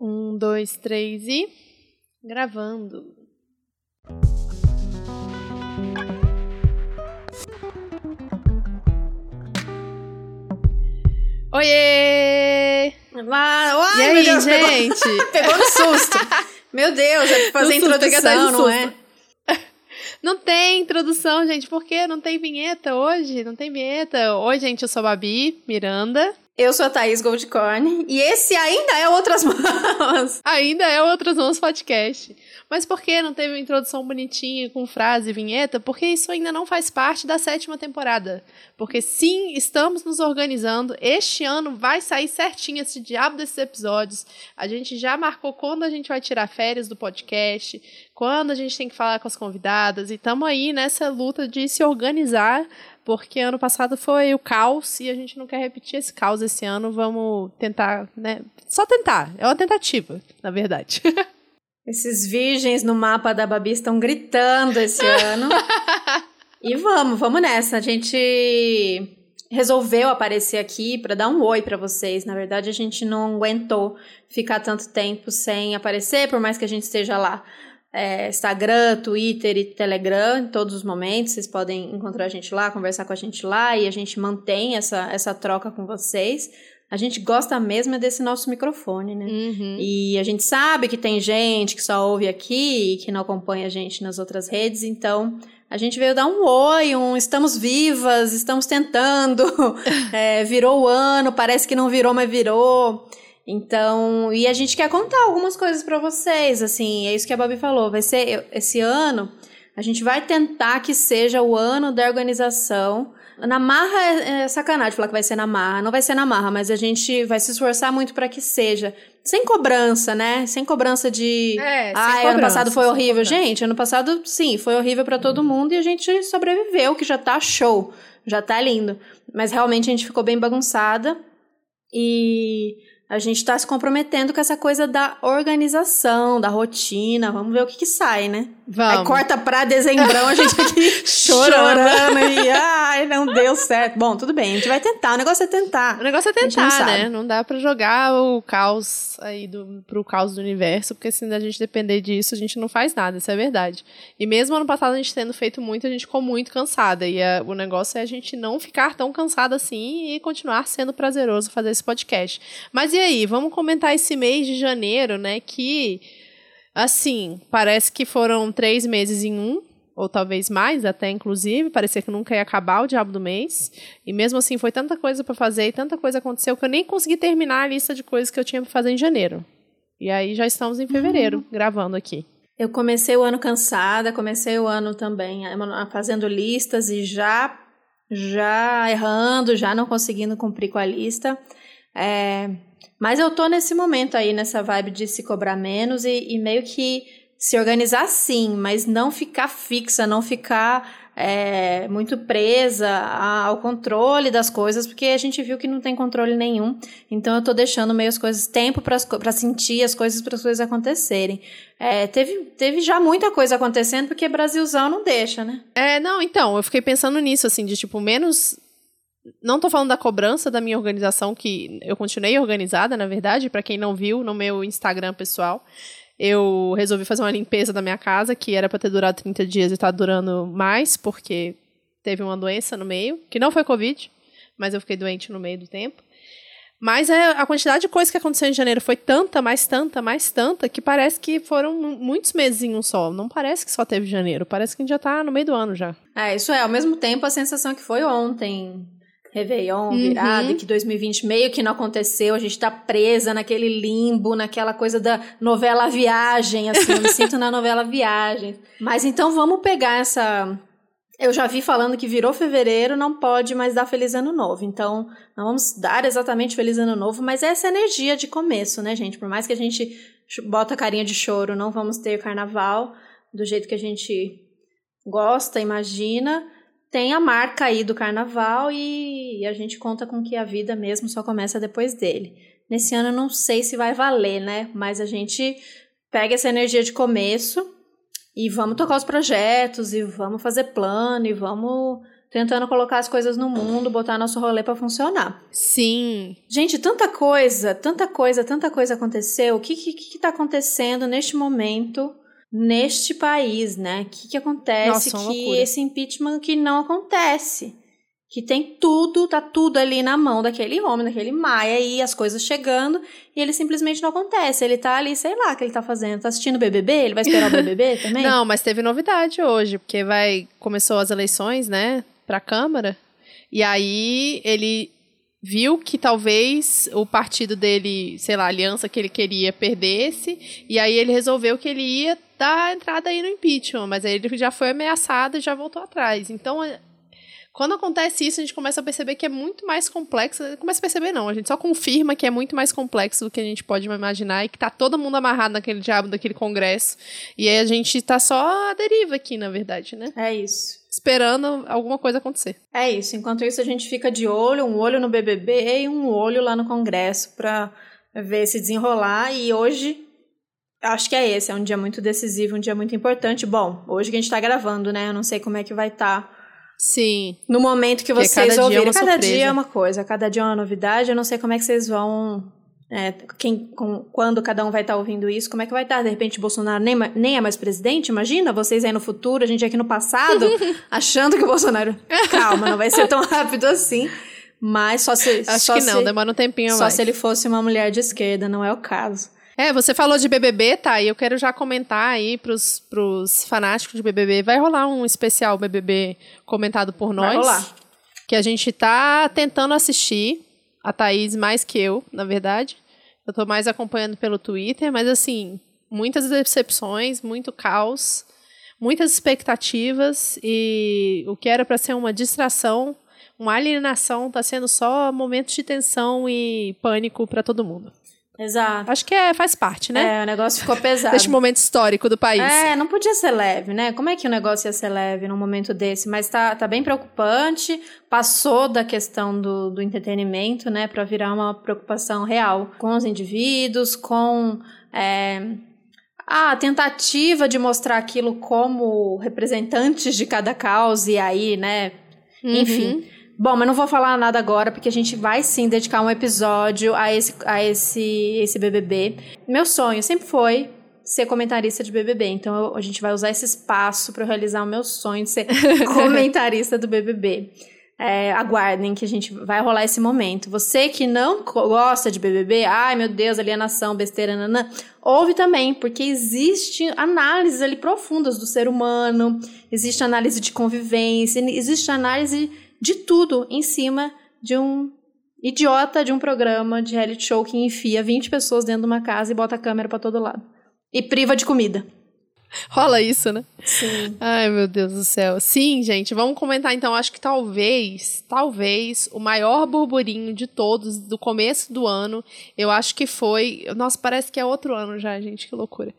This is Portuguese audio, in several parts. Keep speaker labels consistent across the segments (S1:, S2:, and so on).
S1: Um, dois, três e. Gravando. Oiê!
S2: Uai,
S1: e aí,
S2: Deus,
S1: gente?
S2: Pegou, pegou no susto. Meu Deus, é fazer
S1: No
S2: introdução, não é?
S1: Não tem introdução, gente. Por quê? Não tem vinheta hoje? Não tem vinheta. Oi, gente, eu sou a Babi Miranda.
S2: Eu sou a Thaís Goldcorn e esse ainda é Outras Mãos.
S1: Ainda é Outras Mãos Podcast. Mas por que não teve uma introdução bonitinha com frase e vinheta? Porque isso ainda não faz parte da sétima temporada. Porque sim, estamos nos organizando. Este ano vai sair certinho esse diabo desses episódios. A gente já marcou quando a gente vai tirar férias do podcast, quando a gente tem que falar com as convidadas. E estamos aí nessa luta de se organizar porque ano passado foi o caos e a gente não quer repetir esse caos esse ano. Vamos tentar, né? Só tentar. É uma tentativa, na verdade.
S2: Esses virgens no mapa da Babi estão gritando esse ano. e vamos, vamos nessa. A gente resolveu aparecer aqui para dar um oi para vocês. Na verdade, a gente não aguentou ficar tanto tempo sem aparecer, por mais que a gente esteja lá. É, Instagram, Twitter e Telegram, em todos os momentos. Vocês podem encontrar a gente lá, conversar com a gente lá e a gente mantém essa, essa troca com vocês. A gente gosta mesmo é desse nosso microfone, né?
S1: Uhum.
S2: E a gente sabe que tem gente que só ouve aqui e que não acompanha a gente nas outras redes, então a gente veio dar um oi, um estamos vivas, estamos tentando, é, virou o ano, parece que não virou, mas virou. Então, e a gente quer contar algumas coisas para vocês, assim, é isso que a Babi falou, vai ser esse ano, a gente vai tentar que seja o ano da organização. Na marra é, é sacanagem falar que vai ser na marra, não vai ser na marra, mas a gente vai se esforçar muito para que seja. Sem cobrança, né? Sem cobrança de.
S1: É, sem
S2: ah, ano
S1: cobrança,
S2: passado foi horrível. Gente, ano passado, sim, foi horrível para todo mundo e a gente sobreviveu, que já tá show, já tá lindo. Mas realmente a gente ficou bem bagunçada e a gente tá se comprometendo com essa coisa da organização, da rotina. Vamos ver o que que sai, né?
S1: Vamos.
S2: Aí corta pra dezembrão, a gente aqui
S1: Chorando.
S2: e ai, não deu certo. Bom, tudo bem, a gente vai tentar, o negócio é tentar.
S1: O negócio é
S2: não
S1: tentar,
S2: sabe.
S1: né? Não dá pra jogar o caos aí do, pro caos do universo, porque se a gente depender disso, a gente não faz nada, isso é verdade. E mesmo ano passado a gente tendo feito muito, a gente ficou muito cansada. E a- o negócio é a gente não ficar tão cansada assim e continuar sendo prazeroso fazer esse podcast. Mas e aí, vamos comentar esse mês de janeiro, né? Que, assim, parece que foram três meses em um. Ou talvez mais, até inclusive, parecia que nunca ia acabar o diabo do mês. E mesmo assim, foi tanta coisa pra fazer e tanta coisa aconteceu que eu nem consegui terminar a lista de coisas que eu tinha pra fazer em janeiro. E aí já estamos em fevereiro, gravando aqui.
S2: Eu comecei o ano cansada, comecei o ano também eh, fazendo listas e já já errando, já não conseguindo cumprir com a lista. É, mas eu tô nesse momento aí, nessa vibe de se cobrar menos e, e meio que se organizar sim, mas não ficar fixa, não ficar é, muito presa ao controle das coisas, porque a gente viu que não tem controle nenhum. Então eu tô deixando meio as coisas, tempo para sentir as coisas, para as coisas acontecerem. É, teve, teve já muita coisa acontecendo, porque Brasilzão não deixa, né?
S1: É, não, então, eu fiquei pensando nisso, assim, de tipo, menos. Não tô falando da cobrança da minha organização, que eu continuei organizada, na verdade, pra quem não viu no meu Instagram pessoal. Eu resolvi fazer uma limpeza da minha casa, que era pra ter durado 30 dias e tá durando mais, porque teve uma doença no meio, que não foi Covid, mas eu fiquei doente no meio do tempo. Mas é, a quantidade de coisa que aconteceu em janeiro foi tanta, mais tanta, mais tanta, que parece que foram mu- muitos meses em um só. Não parece que só teve janeiro, parece que a gente já tá no meio do ano já.
S2: É, isso é, ao mesmo tempo a sensação que foi ontem. Réveillon,
S1: Uhum.
S2: virada, e que 2020 meio que não aconteceu, a gente tá presa naquele limbo, naquela coisa da novela Viagem, assim, eu me sinto na novela Viagem. Mas então vamos pegar essa. Eu já vi falando que virou fevereiro, não pode mais dar Feliz Ano Novo. Então, não vamos dar exatamente Feliz Ano Novo, mas é essa energia de começo, né, gente? Por mais que a gente bota carinha de choro, não vamos ter carnaval do jeito que a gente gosta, imagina tem a marca aí do carnaval e a gente conta com que a vida mesmo só começa depois dele. Nesse ano eu não sei se vai valer, né? Mas a gente pega essa energia de começo e vamos tocar os projetos e vamos fazer plano e vamos tentando colocar as coisas no mundo, botar nosso rolê para funcionar.
S1: Sim.
S2: Gente, tanta coisa, tanta coisa, tanta coisa aconteceu. O que que, que tá acontecendo neste momento, neste país, né? O que que acontece
S1: Nossa,
S2: que esse impeachment que não acontece? Que tem tudo, tá tudo ali na mão daquele homem, daquele Maia aí, as coisas chegando, e ele simplesmente não acontece. Ele tá ali, sei lá o que ele tá fazendo. Tá assistindo o BBB? Ele vai esperar o BBB também?
S1: Não, mas teve novidade hoje, porque vai começou as eleições, né, pra Câmara. E aí ele viu que talvez o partido dele, sei lá, a aliança que ele queria perdesse, e aí ele resolveu que ele ia dar entrada aí no impeachment, mas aí ele já foi ameaçado e já voltou atrás. Então, quando acontece isso, a gente começa a perceber que é muito mais complexo. Começa a perceber, não. A gente só confirma que é muito mais complexo do que a gente pode imaginar e que tá todo mundo amarrado naquele diabo daquele congresso. E aí a gente tá só à deriva aqui, na verdade, né?
S2: É isso.
S1: Esperando alguma coisa acontecer.
S2: É isso. Enquanto isso, a gente fica de olho, um olho no BBB e um olho lá no Congresso pra ver se desenrolar. E hoje, acho que é esse. É um dia muito decisivo, um dia muito importante. Bom, hoje que a gente tá gravando, né? Eu não sei como é que vai estar
S1: Sim.
S2: no momento que
S1: Porque
S2: vocês
S1: cada dia é
S2: ouvirem. cada
S1: surpresa.
S2: dia é uma coisa, cada dia é uma novidade. Eu não sei como é que vocês vão. é, quem, com- quando cada um vai estar ouvindo isso, como é que vai estar? De repente, Bolsonaro nem, nem é mais presidente? Imagina, vocês aí no futuro, a gente aqui no passado, achando que o Bolsonaro. Calma, não vai ser tão rápido assim. Mas só se.
S1: Acho
S2: só
S1: que não,
S2: se,
S1: demora um tempinho
S2: Só
S1: mais.
S2: se ele fosse uma mulher de esquerda, não é o caso.
S1: É, você falou de BBB, tá? E eu quero já comentar aí pros, pros fanáticos de BBB. Vai rolar um especial BBB comentado por nós.
S2: Vai rolar.
S1: Que a gente tá tentando assistir. A Thaís mais que eu, na verdade. Eu tô mais acompanhando pelo Twitter, mas assim, muitas decepções, muito caos, muitas expectativas e o que era pra ser uma distração, uma alienação, tá sendo só momentos de tensão e pânico pra todo mundo.
S2: Exato.
S1: Acho que é, faz parte, né?
S2: É, o negócio ficou pesado.
S1: Deste momento histórico do país.
S2: É, não podia ser leve, né? Como é que o negócio ia ser leve num momento desse? Mas tá, tá bem preocupante. Passou da questão do, do entretenimento, né, para virar uma preocupação real com os indivíduos, com é, a tentativa de mostrar aquilo como representantes de cada causa, e aí, né?
S1: Uhum.
S2: Enfim. Bom, mas não vou falar nada agora, porque a gente vai sim dedicar um episódio a esse, a esse, esse BBB. Meu sonho sempre foi ser comentarista de BBB, então eu- a gente vai usar esse espaço para realizar o meu sonho de ser comentarista do BBB. É, aguardem que a gente vai rolar esse momento. Você que não gosta de BBB, ai meu Deus, alienação, besteira, nanã, ouve também, porque existe análises ali profundas do ser humano, existe análise de convivência, existe análise de tudo em cima de um idiota de um programa de reality show que enfia 20 pessoas dentro de uma casa e bota a câmera pra todo lado. E priva de comida.
S1: Rola isso, né?
S2: Sim.
S1: Ai, meu Deus do céu. Sim, gente, vamos comentar então. Acho que talvez, talvez, o maior burburinho de todos do começo do ano, eu acho que foi. Nossa, parece que é outro ano já, gente, que loucura.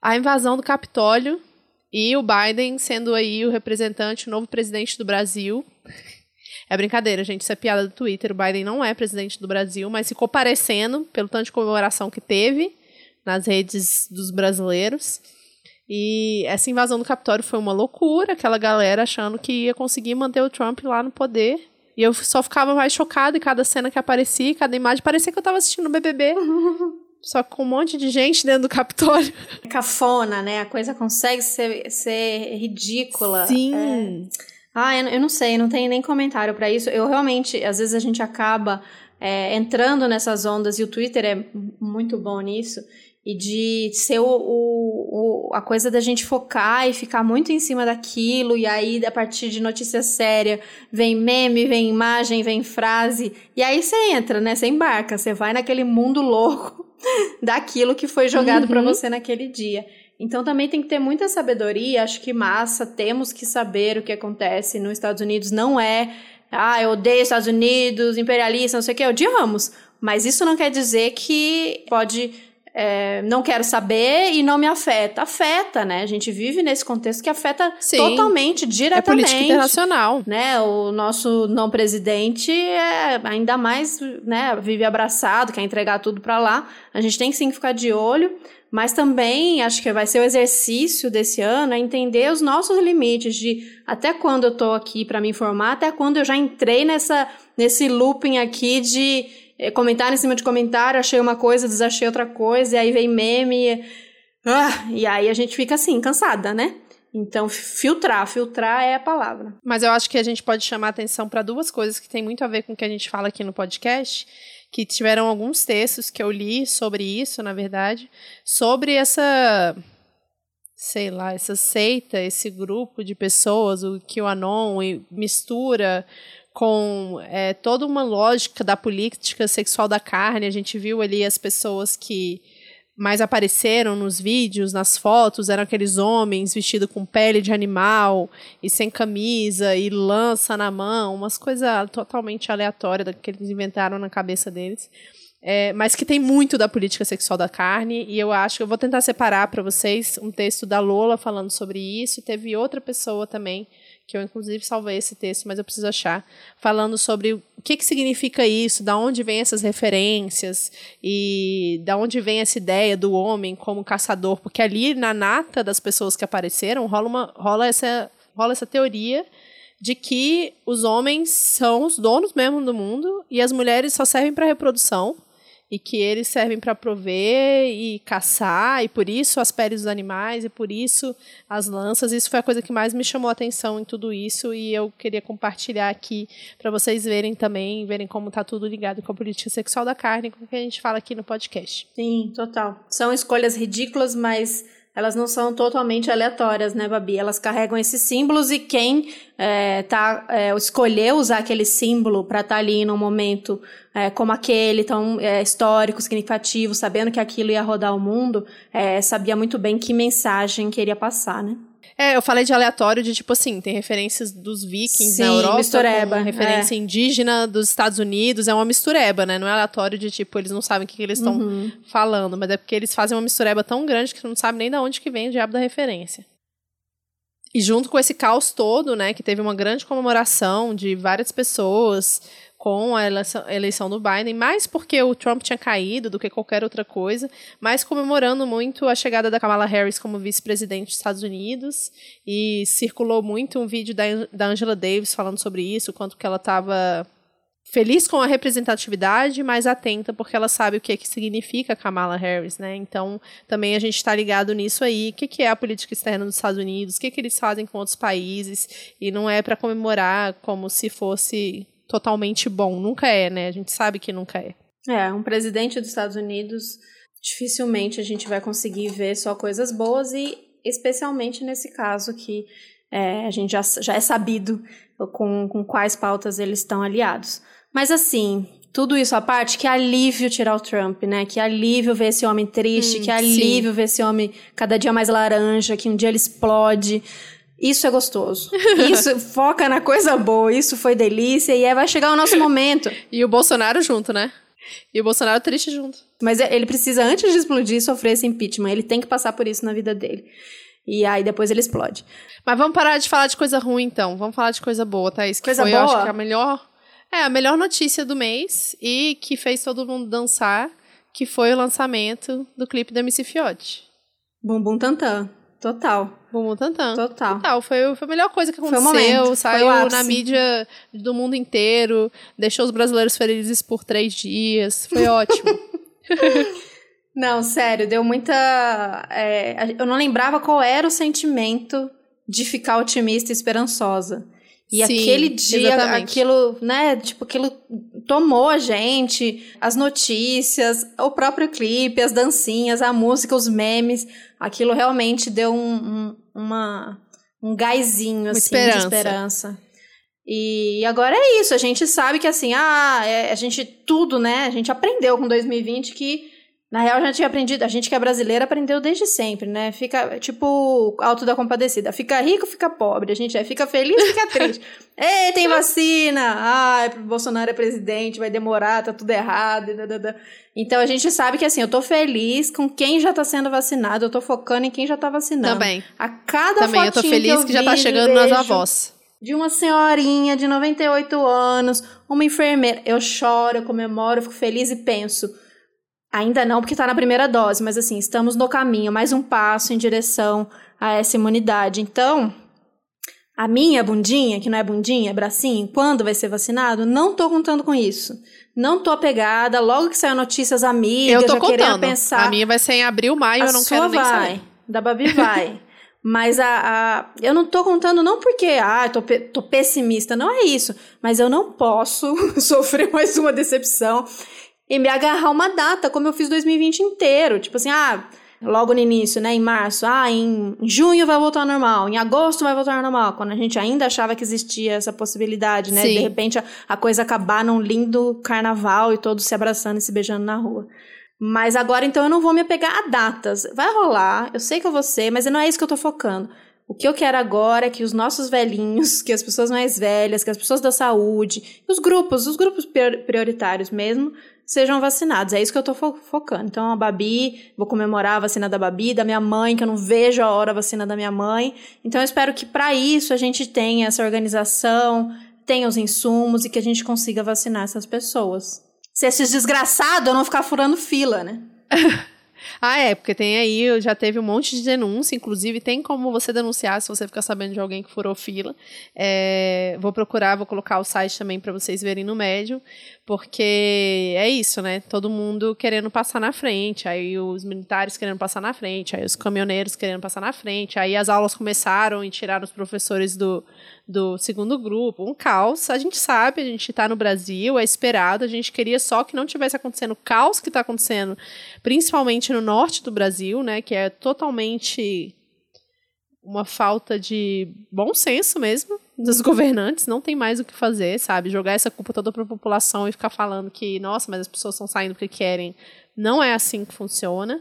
S1: A invasão do Capitólio e o Biden sendo aí o representante, o novo presidente do Brasil. É brincadeira, gente, isso é piada do Twitter. O Biden não é presidente do Brasil, mas ficou parecendo pelo tanto de comemoração que teve nas redes dos brasileiros. E essa invasão do Capitólio foi uma loucura, aquela galera achando que ia conseguir manter o Trump lá no poder. E eu só ficava mais chocada em cada cena que aparecia, cada imagem. Parecia que eu tava assistindo o BBB. só com um monte de gente dentro do Capitólio.
S2: Cafona, né? A coisa consegue ser, ser ridícula.
S1: Sim.
S2: É. Ah, eu, eu não sei, não tem nem comentário pra isso. Eu realmente, às vezes a gente acaba é, entrando nessas ondas e o Twitter é muito bom nisso. E de ser o, o, o- a coisa da gente focar e ficar muito em cima daquilo, e aí, a partir de notícia séria, vem meme, vem imagem, vem frase, e aí você entra, né? Você embarca, você vai naquele mundo louco daquilo que foi jogado pra
S1: Uhum.
S2: você naquele dia. Então também tem que ter muita sabedoria, acho que massa, temos que saber o que acontece nos Estados Unidos, não é, ah, eu odeio Estados Unidos, imperialista, não sei o que, odiamos, mas isso não quer dizer que pode é, não quero saber e não me afeta. Afeta, né? A gente vive nesse contexto que afeta Sim. totalmente, diretamente. É
S1: política internacional.
S2: Né? O nosso não presidente é ainda mais, né? Vive abraçado, quer entregar tudo para lá. A gente tem que sim ficar de olho. Mas também acho que vai ser o exercício desse ano é entender os nossos limites de até quando eu tô aqui para me informar, até quando eu já entrei nessa nesse looping aqui de é, comentário em cima de comentário, achei uma coisa, desachei outra coisa, e aí vem meme. E, ah, e aí a gente fica assim, cansada, né? Então, filtrar, filtrar é a palavra.
S1: Mas eu acho que a gente pode chamar atenção para duas coisas que tem muito a ver com o que a gente fala aqui no podcast, que tiveram alguns textos que eu li sobre isso, na verdade, sobre essa sei lá, essa seita, esse grupo de pessoas, o QAnon, e mistura com é, toda uma lógica da política sexual da carne. A gente viu ali as pessoas que mais apareceram nos vídeos, nas fotos, eram aqueles homens vestidos com pele de animal e sem camisa e lança na mão, umas coisas totalmente aleatórias que eles inventaram na cabeça deles. É, mas que tem muito da política sexual da carne, e eu acho que eu vou tentar separar para vocês um texto da Lola falando sobre isso, e teve outra pessoa também que eu inclusive salvei esse texto, mas eu preciso achar, falando sobre o que, que significa isso, da onde vem essas referências e da onde vem essa ideia do homem como caçador, porque ali na nata das pessoas que apareceram rola, uma, rola, essa, rola essa teoria de que os homens são os donos mesmo do mundo e as mulheres só servem para reprodução e que eles servem para prover e caçar, e por isso as peles dos animais, e por isso as lanças. Isso foi a coisa que mais me chamou a atenção em tudo isso, e eu queria compartilhar aqui para vocês verem também, verem como está tudo ligado com a política sexual da carne, com o que a gente fala aqui no podcast.
S2: Sim, total. São escolhas ridículas, mas elas não são totalmente aleatórias, né, Babi? Elas carregam esses símbolos e quem é, tá, é, escolheu usar aquele símbolo para estar tá ali num momento é, como aquele, tão é, histórico, significativo, sabendo que aquilo ia rodar o mundo, é, sabia muito bem que mensagem queria passar, né?
S1: É, eu falei de aleatório, de tipo assim, tem referências dos vikings Sim, na Europa, mistureba, referência é. indígena dos Estados Unidos, é uma mistureba, né? Não é aleatório de tipo, eles não sabem o que, que eles estão uhum. falando, mas é porque eles fazem uma mistureba tão grande que tu não sabe nem de onde que vem o diabo da referência. E junto com esse caos todo, né, que teve uma grande comemoração de várias pessoas, com a eleição, do Biden, mais porque o Trump tinha caído do que qualquer outra coisa, mas comemorando muito a chegada da Kamala Harris como vice-presidente dos Estados Unidos. E circulou muito um vídeo da, da Angela Davis falando sobre isso, quanto que ela estava feliz com a representatividade, mas atenta porque ela sabe o que, é que significa Kamala Harris, né? Então, também a gente está ligado nisso aí. O que, que é a política externa dos Estados Unidos? O que, que eles fazem com outros países? E não é para comemorar como se fosse totalmente bom. Nunca é, né? A gente sabe que nunca é.
S2: É, um presidente dos Estados Unidos, dificilmente a gente vai conseguir ver só coisas boas e especialmente nesse caso que é, a gente já, já é sabido com, com quais pautas eles estão aliados. Mas assim, tudo isso à parte, que alívio tirar o Trump, né? Que alívio ver esse homem triste, hum, que alívio sim. ver esse homem cada dia mais laranja, que um dia ele explode. Isso é gostoso. Isso foca na coisa boa. Isso foi delícia e aí vai chegar o nosso momento.
S1: e o Bolsonaro junto, né? E o Bolsonaro triste junto.
S2: Mas ele precisa, antes de explodir, sofrer esse impeachment. Ele tem que passar por isso na vida dele. E aí depois ele explode.
S1: Mas vamos parar de falar de coisa ruim, então. Vamos falar de coisa boa, Thaís. Que
S2: coisa
S1: foi,
S2: boa?
S1: Eu acho que a melhor. É, a melhor notícia do mês e que fez todo mundo dançar, que foi o lançamento do clipe da Missy Fiote.
S2: Bumbum Tantan. Total.
S1: Bumbum Tantan.
S2: Total.
S1: Total. Foi, foi a melhor coisa que aconteceu. Momento. Saiu na mídia do mundo inteiro. Deixou os brasileiros felizes por três dias. Foi ótimo.
S2: não, sério. Deu muita... É, eu não lembrava qual era o sentimento de ficar otimista e esperançosa. E Sim, aquele dia, exatamente. aquilo, né, tipo, aquilo tomou a gente, as notícias, o próprio clipe, as dancinhas, a música, os memes, aquilo realmente deu um, um uma, um gásinho, assim, esperança. de esperança. E agora é isso, a gente sabe que assim, ah, é, a gente tudo, né, a gente aprendeu com 2020 que Na real, já tinha aprendido, a gente que é brasileira aprendeu desde sempre, né? Fica, tipo, alto da compadecida. Fica rico, fica pobre. A gente é, fica feliz, fica triste. Ei, tem vacina! Ai, Bolsonaro é presidente, vai demorar, tá tudo errado. Então a gente sabe que assim, eu tô feliz com quem já tá sendo vacinado, eu tô focando em quem já tá vacinando.
S1: Também.
S2: A cada
S1: Também, eu tô feliz que, que já tá chegando nas avós.
S2: De uma senhorinha de 98 anos, uma enfermeira. Eu choro, eu comemoro, eu fico feliz e penso Ainda não, porque está na primeira dose, mas assim, estamos no caminho, mais um passo em direção a essa imunidade. Então, a minha bundinha, que não é bundinha, é bracinho, quando vai ser vacinado, não tô contando com isso. Não tô apegada, logo que sair notícias amigas,
S1: eu tô
S2: já
S1: contando.
S2: pensar.
S1: A minha vai ser em abril, maio,
S2: a
S1: eu não quero nem
S2: vai,
S1: saber.
S2: Da Babi vai. Mas a, a, eu não tô contando não porque, ah, tô, tô pessimista, não é isso. Mas eu não posso sofrer mais uma decepção e me agarrar uma data, como eu fiz 2020 inteiro. Tipo assim, ah, logo no início, né, em março, ah, em junho vai voltar ao normal, em agosto vai voltar ao normal, quando a gente ainda achava que existia essa possibilidade, né,
S1: Sim.
S2: de repente a, a coisa acabar num lindo carnaval e todos se abraçando e se beijando na rua. Mas agora, então, eu não vou me apegar a datas. Vai rolar, eu sei que eu vou ser, mas não é isso que eu tô focando. O que eu quero agora é que os nossos velhinhos, que as pessoas mais velhas, que as pessoas da saúde, os grupos, os grupos prioritários mesmo, sejam vacinados. É isso que eu tô fo focando. Então, a Babi, vou comemorar a vacina da Babi, da minha mãe, que eu não vejo a hora a vacina da minha mãe. Então, eu espero que para isso a gente tenha essa organização, tenha os insumos e que a gente consiga vacinar essas pessoas. Se esses desgraçados não ficar furando fila, né?
S1: Ah, é, porque tem aí, já teve um monte de denúncia, inclusive tem como você denunciar se você ficar sabendo de alguém que furou fila. É, vou procurar, vou colocar o site também para vocês verem no médio, porque é isso, né? Todo mundo querendo passar na frente, aí os militares querendo passar na frente, aí os caminhoneiros querendo passar na frente, aí as aulas começaram e tiraram os professores do, do segundo grupo, um caos. A gente sabe, a gente está no Brasil, é esperado, a gente queria só que não tivesse acontecendo o caos que está acontecendo, principalmente no norte do Brasil, né, que é totalmente uma falta de bom senso mesmo dos governantes, não tem mais o que fazer, sabe? Jogar essa culpa toda para a população e ficar falando que, nossa, mas as pessoas estão saindo porque querem. Não é assim que funciona.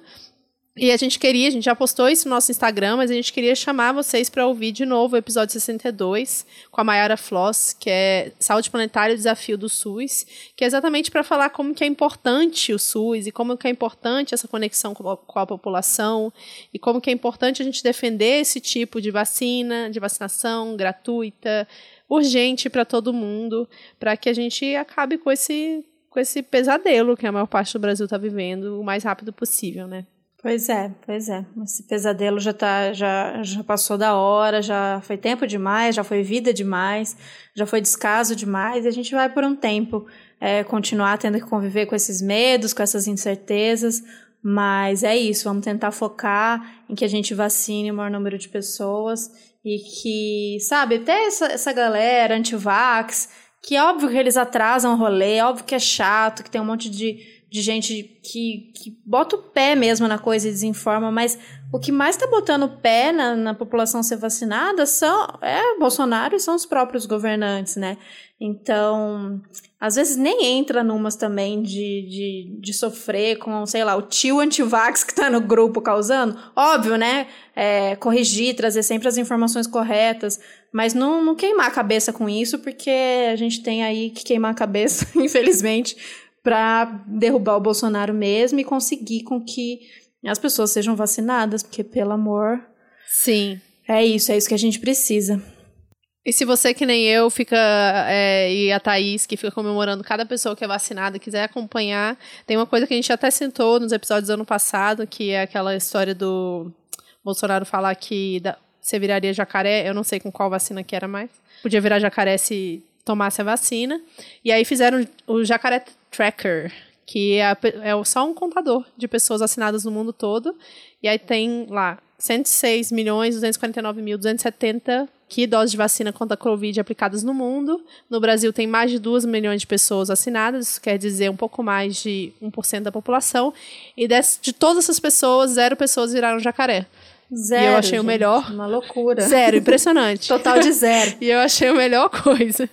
S1: E a gente queria, a gente já postou isso no nosso Instagram, mas a gente queria chamar vocês para ouvir de novo o episódio 62 com a Mayara Floss, que é Saúde Planetária e Desafio do SUS, que é exatamente para falar como que é importante o SUS e como que é importante essa conexão com a, com a população e como que é importante a gente defender esse tipo de vacina, de vacinação gratuita, urgente para todo mundo, para que a gente acabe com esse com esse pesadelo que a maior parte do Brasil está vivendo o mais rápido possível, né?
S2: Pois é, pois é. Esse pesadelo já tá, já, já passou da hora, já foi tempo demais, já foi vida demais, já foi descaso demais, e a gente vai por um tempo é, continuar tendo que conviver com esses medos, com essas incertezas, mas é isso, vamos tentar focar em que a gente vacine o maior número de pessoas e que, sabe, até essa, essa galera anti-vax, que é óbvio que eles atrasam o rolê, é óbvio que é chato, que tem um monte de de gente que, que bota o pé mesmo na coisa e desinforma, mas o que mais está botando o pé na, na população ser vacinada são é Bolsonaro e são os próprios governantes, né? Então, às vezes nem entra numas também de, de, de sofrer com, sei lá, o tio antivax que está no grupo causando. Óbvio, né? É, corrigir, trazer sempre as informações corretas, mas não, não queimar a cabeça com isso, porque a gente tem aí que queimar a cabeça, infelizmente, para derrubar o Bolsonaro mesmo e conseguir com que as pessoas sejam vacinadas, porque pelo amor.
S1: Sim.
S2: É isso, é isso que a gente precisa.
S1: E se você, que nem eu, fica. É, e a Thaís, que fica comemorando cada pessoa que é vacinada, quiser acompanhar, tem uma coisa que a gente até sentou nos episódios do ano passado, que é aquela história do Bolsonaro falar que da, você viraria jacaré. Eu não sei com qual vacina que era mais. Podia virar jacaré se tomasse a vacina. E aí fizeram o jacaré Tracker, que é, é só um contador de pessoas assinadas no mundo todo. E aí tem lá 106 milhões 249 mil 270 que doses de vacina contra a Covid aplicadas no mundo. No Brasil tem mais de 2 milhões de pessoas assinadas, isso quer dizer um pouco mais de 1% da população. E desse, de todas essas pessoas, zero pessoas viraram jacaré.
S2: Zero.
S1: E eu achei
S2: gente,
S1: o melhor.
S2: Uma loucura.
S1: Zero, impressionante.
S2: Total de zero.
S1: e eu achei a melhor coisa.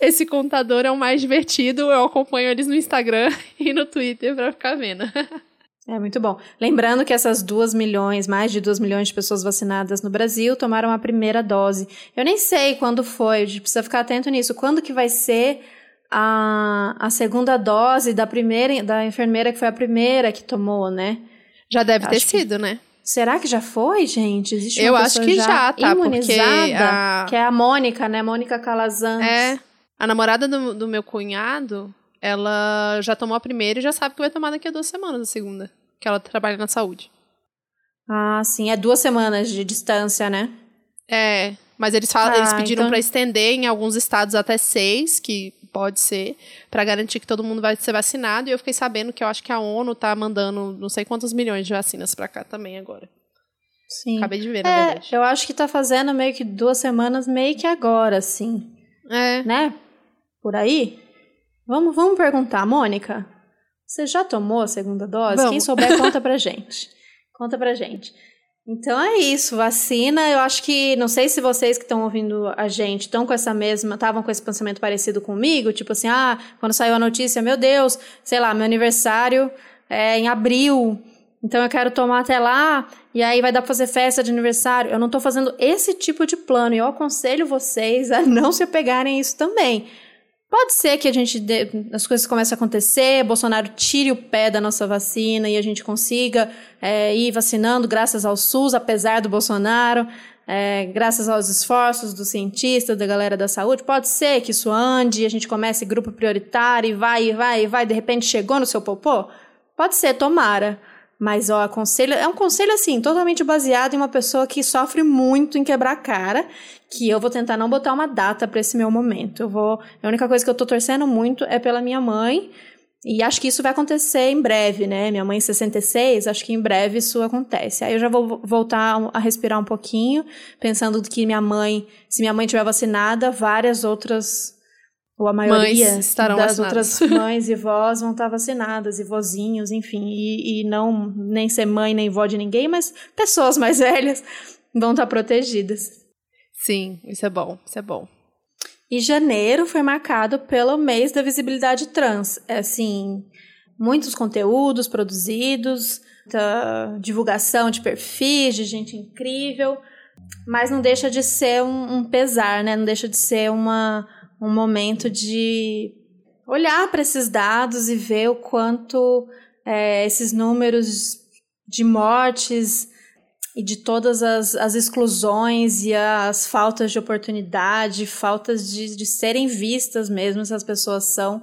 S1: Esse contador é o mais divertido. Eu acompanho eles no Instagram e no Twitter pra ficar vendo.
S2: É muito bom. Lembrando que essas duas milhões, mais de duas milhões de pessoas vacinadas no Brasil tomaram a primeira dose. Eu nem sei quando foi, a gente precisa ficar atento nisso. Quando que vai ser a, a segunda dose da primeira, da enfermeira que foi a primeira que tomou, né?
S1: Já deve acho ter sido, né?
S2: Será que já foi, gente?
S1: Existe Eu acho que já, já tá, imunizada, a...
S2: que é a Mônica, né? Mônica Calazans.
S1: É. A namorada do, do meu cunhado, ela já tomou a primeira e já sabe que vai tomar daqui a duas semanas a segunda. Que ela trabalha na saúde.
S2: Ah, sim. É duas semanas de distância, né?
S1: É. Mas eles, falam, ah, eles pediram então... para estender em alguns estados até seis, que pode ser, para garantir que todo mundo vai ser vacinado. E eu fiquei sabendo que eu acho que a ONU tá mandando não sei quantos milhões de vacinas para cá também agora.
S2: Sim.
S1: Acabei de ver, na
S2: é,
S1: verdade.
S2: Eu acho que tá fazendo meio que duas semanas, meio que agora, assim.
S1: É.
S2: Né? Por aí? Vamos, vamos perguntar, Mônica. Você já tomou a segunda dose? Vamos. Quem souber, conta pra gente. Conta pra gente. Então é isso, vacina. Eu acho que, não sei se vocês que estão ouvindo a gente estão com essa mesma, estavam com esse pensamento parecido comigo, tipo assim, ah, quando saiu a notícia, meu Deus, sei lá, meu aniversário é em abril, então eu quero tomar até lá, e aí vai dar pra fazer festa de aniversário. Eu não tô fazendo esse tipo de plano, e eu aconselho vocês a não se apegarem a isso também. Pode ser que a gente dê, as coisas comecem a acontecer, Bolsonaro tire o pé da nossa vacina e a gente consiga é, ir vacinando graças ao SUS, apesar do Bolsonaro, é, graças aos esforços dos cientistas, da galera da saúde. Pode ser que isso ande, a gente comece grupo prioritário e vai, e vai, e vai, de repente chegou no seu popô? Pode ser, tomara. Mas, ó, aconselho, é um conselho assim, totalmente baseado em uma pessoa que sofre muito em quebrar a cara, que eu vou tentar não botar uma data para esse meu momento. Eu vou, a única coisa que eu tô torcendo muito é pela minha mãe, e acho que isso vai acontecer em breve, né? Minha mãe 66, acho que em breve isso acontece. Aí eu já vou voltar a respirar um pouquinho, pensando que minha mãe, se minha mãe tiver vacinada, várias outras ou a maioria das outras mães e vós vão estar vacinadas, e vozinhos, enfim, e, e não nem ser mãe nem vó de ninguém, mas pessoas mais velhas vão estar protegidas.
S1: Sim, isso é bom, isso é bom.
S2: E janeiro foi marcado pelo mês da visibilidade trans. É, assim, muitos conteúdos produzidos, divulgação de perfis de gente incrível, mas não deixa de ser um, um pesar, né? Não deixa de ser uma um momento de olhar para esses dados e ver o quanto é, esses números de mortes e de todas as, as exclusões e as faltas de oportunidade, faltas de, de serem vistas mesmo, essas pessoas são.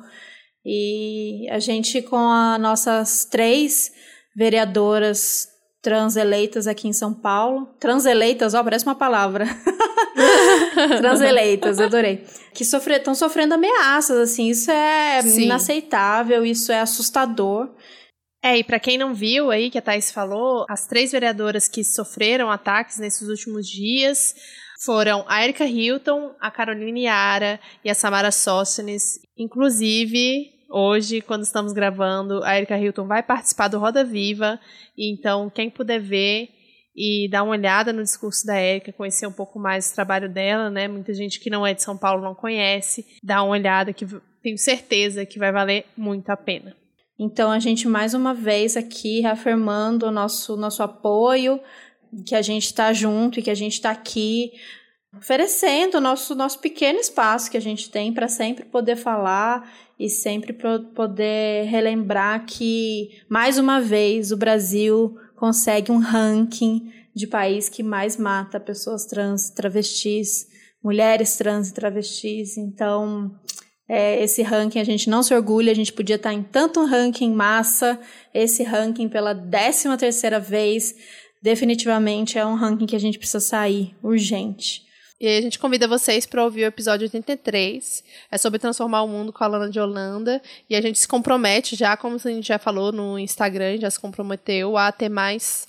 S2: E a gente, com as nossas três vereadoras transeleitas aqui em São Paulo, transeleitas, ó, parece uma palavra. Transeleitas, adorei. Que estão sofrendo ameaças, assim. Isso é Sim. inaceitável, isso é assustador.
S1: É, e para quem não viu aí que a Thais falou, as três vereadoras que sofreram ataques nesses últimos dias foram a Erika Hilton, a Caroline Yara e a Samara Sócenes. Inclusive, hoje, quando estamos gravando, a Erika Hilton vai participar do Roda Viva. Então, quem puder ver, e dar uma olhada no discurso da Érica, conhecer um pouco mais o trabalho dela, né? Muita gente que não é de São Paulo não conhece, dá uma olhada que tenho certeza que vai valer muito a pena.
S2: Então a gente mais uma vez aqui reafirmando o nosso nosso apoio, que a gente está junto e que a gente está aqui oferecendo o nosso nosso pequeno espaço que a gente tem para sempre poder falar e sempre poder relembrar que mais uma vez o Brasil consegue um ranking de país que mais mata pessoas trans, travestis, mulheres trans e travestis. Então, é, esse ranking a gente não se orgulha, a gente podia estar em tanto ranking massa, esse ranking pela 13 terceira vez, definitivamente é um ranking que a gente precisa sair, urgente.
S1: E aí a gente convida vocês para ouvir o episódio 83. É sobre transformar o mundo com a Lana de Holanda. E a gente se compromete já, como a gente já falou no Instagram, já se comprometeu a ter mais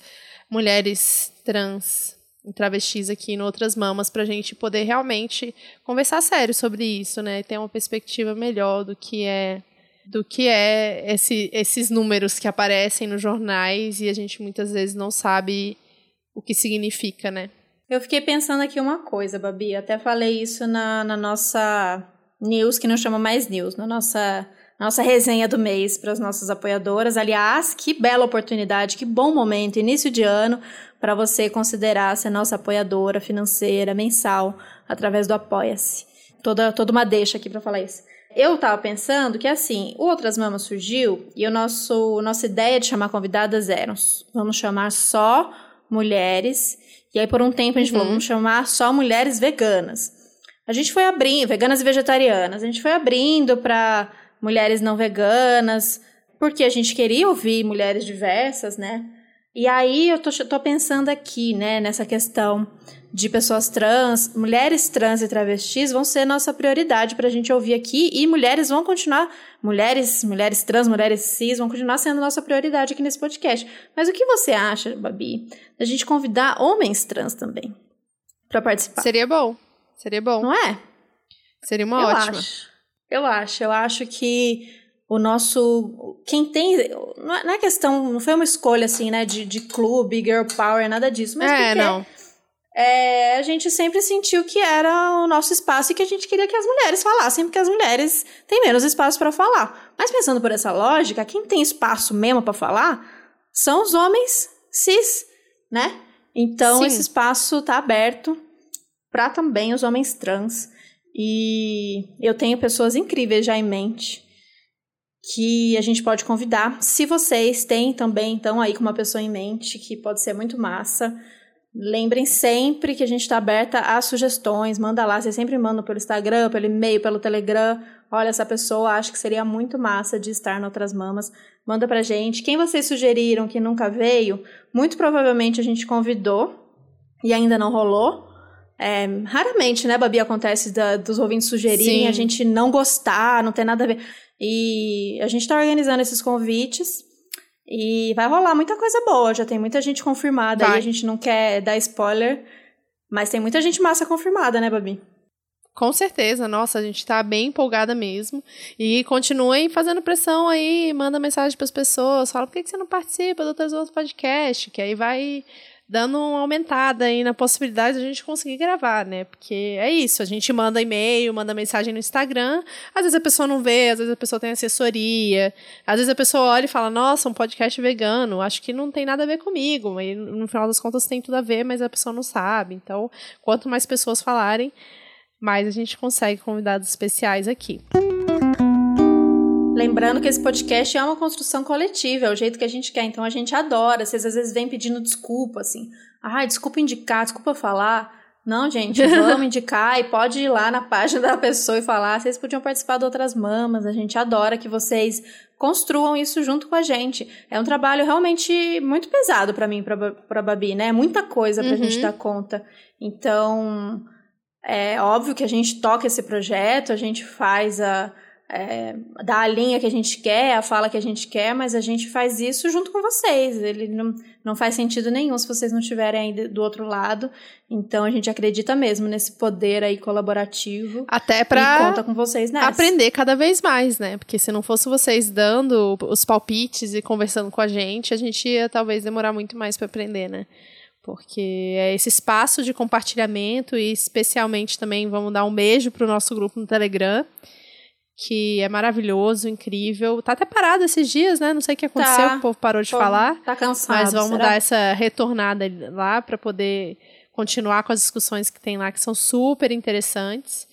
S1: mulheres trans e travestis aqui no Outras Mamas para a gente poder realmente conversar sério sobre isso, né? Ter uma perspectiva melhor do que é do que é esse, esses números que aparecem nos jornais e a gente muitas vezes não sabe o que significa, né?
S2: Eu fiquei pensando aqui uma coisa, Babi. Até falei isso na, na nossa news, que não chama mais news, na nossa nossa resenha do mês para as nossas apoiadoras. Aliás, que bela oportunidade, que bom momento, início de ano, para você considerar ser nossa apoiadora financeira mensal através do Apoia-se. Toda, toda uma deixa aqui para falar isso. Eu tava pensando que assim, o Outras Mamas surgiu e o nosso nossa ideia de chamar convidadas eram, vamos chamar só mulheres. E aí por um tempo a gente uhum. falou, vamos chamar só mulheres veganas. A gente foi abrindo, veganas e vegetarianas. A gente foi abrindo para mulheres não veganas, porque a gente queria ouvir mulheres diversas, né? E aí eu tô, tô pensando aqui, né, nessa questão de pessoas trans, mulheres trans e travestis vão ser nossa prioridade para a gente ouvir aqui e mulheres vão continuar, mulheres, mulheres trans, mulheres cis vão continuar sendo nossa prioridade aqui nesse podcast. Mas o que você acha, Babi, da gente convidar homens trans também para participar?
S1: Seria bom, seria bom.
S2: Não é?
S1: Seria uma
S2: eu
S1: ótima.
S2: Acho. Eu acho, eu acho que o nosso. Quem tem. Não é, é questão. Não foi uma escolha assim, né? De, de clube, girl power, nada disso. Mas
S1: é, não.
S2: É, a gente sempre sentiu que era o nosso espaço e que a gente queria que as mulheres falassem, porque as mulheres têm menos espaço para falar. Mas pensando por essa lógica, quem tem espaço mesmo para falar são os homens cis, né? Então Sim. esse espaço tá aberto para também os homens trans. E eu tenho pessoas incríveis já em mente que a gente pode convidar. Se vocês têm também, então, aí com uma pessoa em mente, que pode ser muito massa, lembrem sempre que a gente está aberta a sugestões. Manda lá, vocês sempre mandam pelo Instagram, pelo e-mail, pelo Telegram. Olha, essa pessoa acho que seria muito massa de estar em outras mamas. Manda pra gente. Quem vocês sugeriram que nunca veio, muito provavelmente a gente convidou e ainda não rolou. É, raramente, né, Babi, acontece da, dos ouvintes sugerirem Sim. a gente não gostar, não ter nada a ver. E a gente está organizando esses convites e vai rolar muita coisa boa. Já tem muita gente confirmada vai. aí, a gente não quer dar spoiler, mas tem muita gente massa confirmada, né, Babi?
S1: Com certeza, nossa, a gente tá bem empolgada mesmo. E continuem fazendo pressão aí, manda mensagem para as pessoas, fala por que, que você não participa do Outros Podcast, que aí vai dando uma aumentada aí na possibilidade de a gente conseguir gravar, né? Porque é isso, a gente manda e-mail, manda mensagem no Instagram, às vezes a pessoa não vê, às vezes a pessoa tem assessoria, às vezes a pessoa olha e fala, nossa, um podcast vegano, acho que não tem nada a ver comigo, e no final das contas tem tudo a ver, mas a pessoa não sabe. Então, quanto mais pessoas falarem, mais a gente consegue convidados especiais aqui.
S2: Lembrando que esse podcast é uma construção coletiva, é o jeito que a gente quer, então a gente adora. Vocês às vezes vêm pedindo desculpa, assim. Ah, desculpa indicar, desculpa falar. Não, gente, vamos indicar e pode ir lá na página da pessoa e falar. Vocês podiam participar de outras mamas. A gente adora que vocês construam isso junto com a gente. É um trabalho realmente muito pesado para mim, para Babi, né? É muita coisa pra uhum. gente dar conta. Então, é óbvio que a gente toca esse projeto, a gente faz a é, dar a linha que a gente quer, a fala que a gente quer, mas a gente faz isso junto com vocês. Ele não, não faz sentido nenhum se vocês não estiverem aí do outro lado. Então a gente acredita mesmo nesse poder aí colaborativo.
S1: Até para
S2: conta com vocês nessa.
S1: aprender cada vez mais, né? Porque se não fosse vocês dando os palpites e conversando com a gente, a gente ia talvez demorar muito mais para aprender, né? Porque é esse espaço de compartilhamento e especialmente também vamos dar um beijo pro nosso grupo no Telegram que é maravilhoso, incrível. Tá até parado esses dias, né? Não sei o que aconteceu, tá. o povo parou de Pô, falar.
S2: Tá cansado.
S1: Mas vamos
S2: será?
S1: dar essa retornada lá para poder continuar com as discussões que tem lá, que são super interessantes.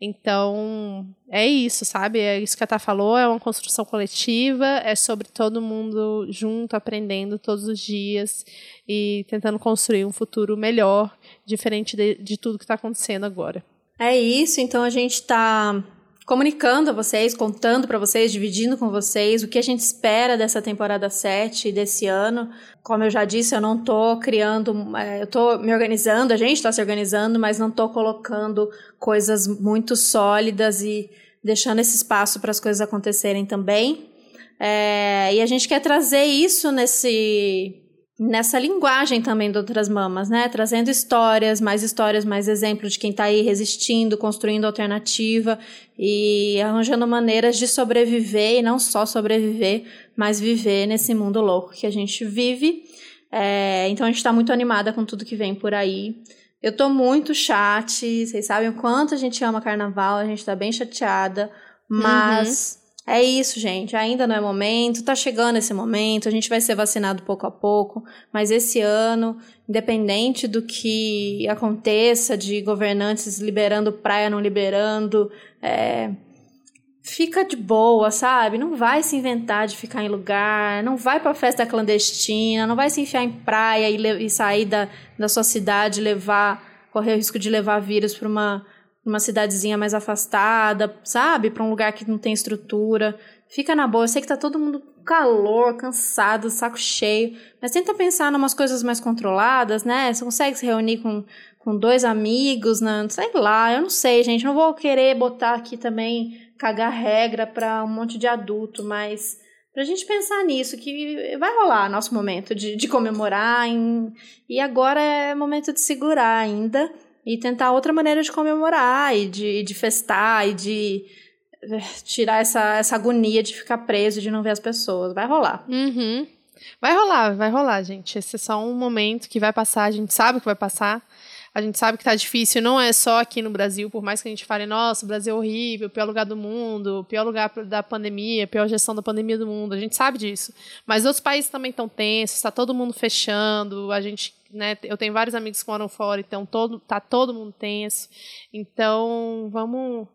S1: Então, é isso, sabe? É isso que a Tá falou, é uma construção coletiva, é sobre todo mundo junto, aprendendo todos os dias e tentando construir um futuro melhor, diferente de, de tudo que está acontecendo agora.
S2: É isso, então a gente está comunicando a vocês, contando para vocês, dividindo com vocês o que a gente espera dessa temporada 7 desse ano. Como eu já disse, eu não tô criando, é, eu tô me organizando, a gente está se organizando, mas não tô colocando coisas muito sólidas e deixando esse espaço para as coisas acontecerem também. É, e a gente quer trazer isso nesse nessa linguagem também de outras mamas, né? Trazendo histórias, mais histórias, mais exemplos de quem está aí resistindo, construindo alternativa e arranjando maneiras de sobreviver e não só sobreviver, mas viver nesse mundo louco que a gente vive. É, então a gente está muito animada com tudo que vem por aí. Eu tô muito chat, vocês sabem o quanto a gente ama carnaval, a gente tá bem chateada, mas uhum. É isso, gente. Ainda não é momento, tá chegando esse momento, a gente vai ser vacinado pouco a pouco, mas esse ano, independente do que aconteça de governantes liberando praia, não liberando, é, fica de boa, sabe? Não vai se inventar de ficar em lugar, não vai pra festa clandestina, não vai se enfiar em praia e, e sair da, da sua cidade, levar, correr o risco de levar vírus para uma numa cidadezinha mais afastada, sabe? Para um lugar que não tem estrutura. Fica na boa. Eu sei que tá todo mundo com calor, cansado, saco cheio. Mas tenta pensar em umas coisas mais controladas, né? Você consegue se reunir com, com dois amigos, né? sei lá, eu não sei, gente. Não vou querer botar aqui também, cagar regra para um monte de adulto, mas pra gente pensar nisso, que vai rolar nosso momento de, de comemorar. Em, e agora é momento de segurar ainda e tentar outra maneira de comemorar e de, de festar e de eh, tirar essa, essa agonia de ficar preso, de não ver as pessoas. Vai rolar.
S1: Uhum. Vai rolar, vai rolar, gente. Esse é só um momento que vai passar, a gente sabe que vai passar. A gente sabe que tá difícil, não é só aqui no Brasil, por mais que a gente fale, nossa, o Brasil é horrível, pior lugar do mundo, pior lugar da pandemia, pior gestão da pandemia do mundo, a gente sabe disso. Mas outros países também estão tensos, está todo mundo fechando, a gente, né, eu tenho vários amigos que moram fora, então todo, tá todo mundo tenso. Então, vamos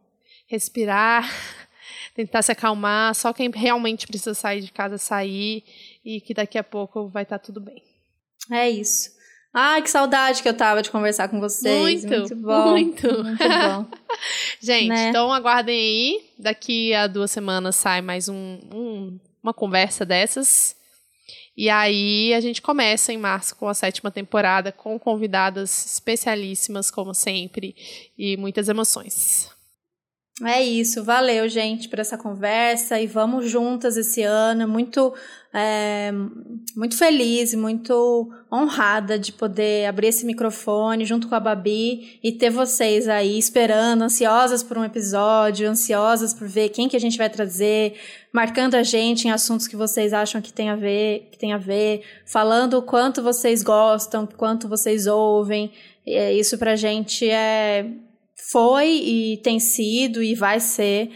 S1: respirar, tentar se acalmar, só quem realmente precisa sair de casa sair e que daqui a pouco vai estar tá tudo bem.
S2: É isso. Ai, que saudade que eu tava de conversar com vocês.
S1: Muito, muito bom. Muito, muito bom. Gente, né? então aguardem aí. Daqui a duas semanas sai mais um, um, uma conversa dessas. E aí a gente começa em março com a sétima temporada, com convidadas especialíssimas, como sempre, e muitas emoções.
S2: É isso, valeu, gente, por essa conversa e vamos juntas esse ano. Muito, é, muito feliz, muito honrada de poder abrir esse microfone junto com a Babi e ter vocês aí esperando, ansiosas por um episódio, ansiosas por ver quem que a gente vai trazer, marcando a gente em assuntos que vocês acham que tem a ver, que tem a ver, falando o quanto vocês gostam, quanto vocês ouvem. É, isso pra gente é foi e tem sido e vai ser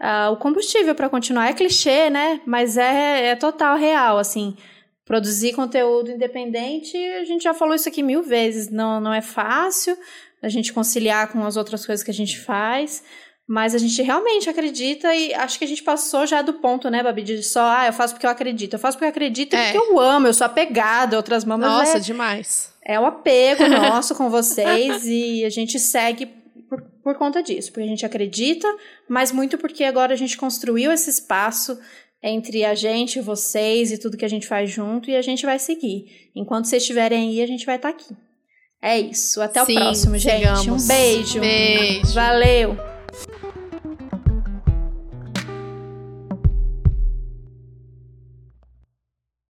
S2: uh, o combustível para continuar. É clichê, né? Mas é, é total real, assim. Produzir conteúdo independente, a gente já falou isso aqui mil vezes, não, não é fácil a gente conciliar com as outras coisas que a gente faz, mas a gente realmente acredita e acho que a gente passou já do ponto, né, Babi, de só, ah, eu faço porque eu acredito. Eu faço porque eu acredito é. porque eu amo, eu sou apegada a outras mamas.
S1: Nossa,
S2: é,
S1: demais.
S2: É o apego nosso com vocês e a gente segue por, por conta disso, porque a gente acredita, mas muito porque agora a gente construiu esse espaço entre a gente, vocês e tudo que a gente faz junto e a gente vai seguir. Enquanto vocês estiverem aí, a gente vai estar tá aqui. É isso. Até Sim, o próximo, gente. Um beijo.
S1: Beijo.
S2: Valeu.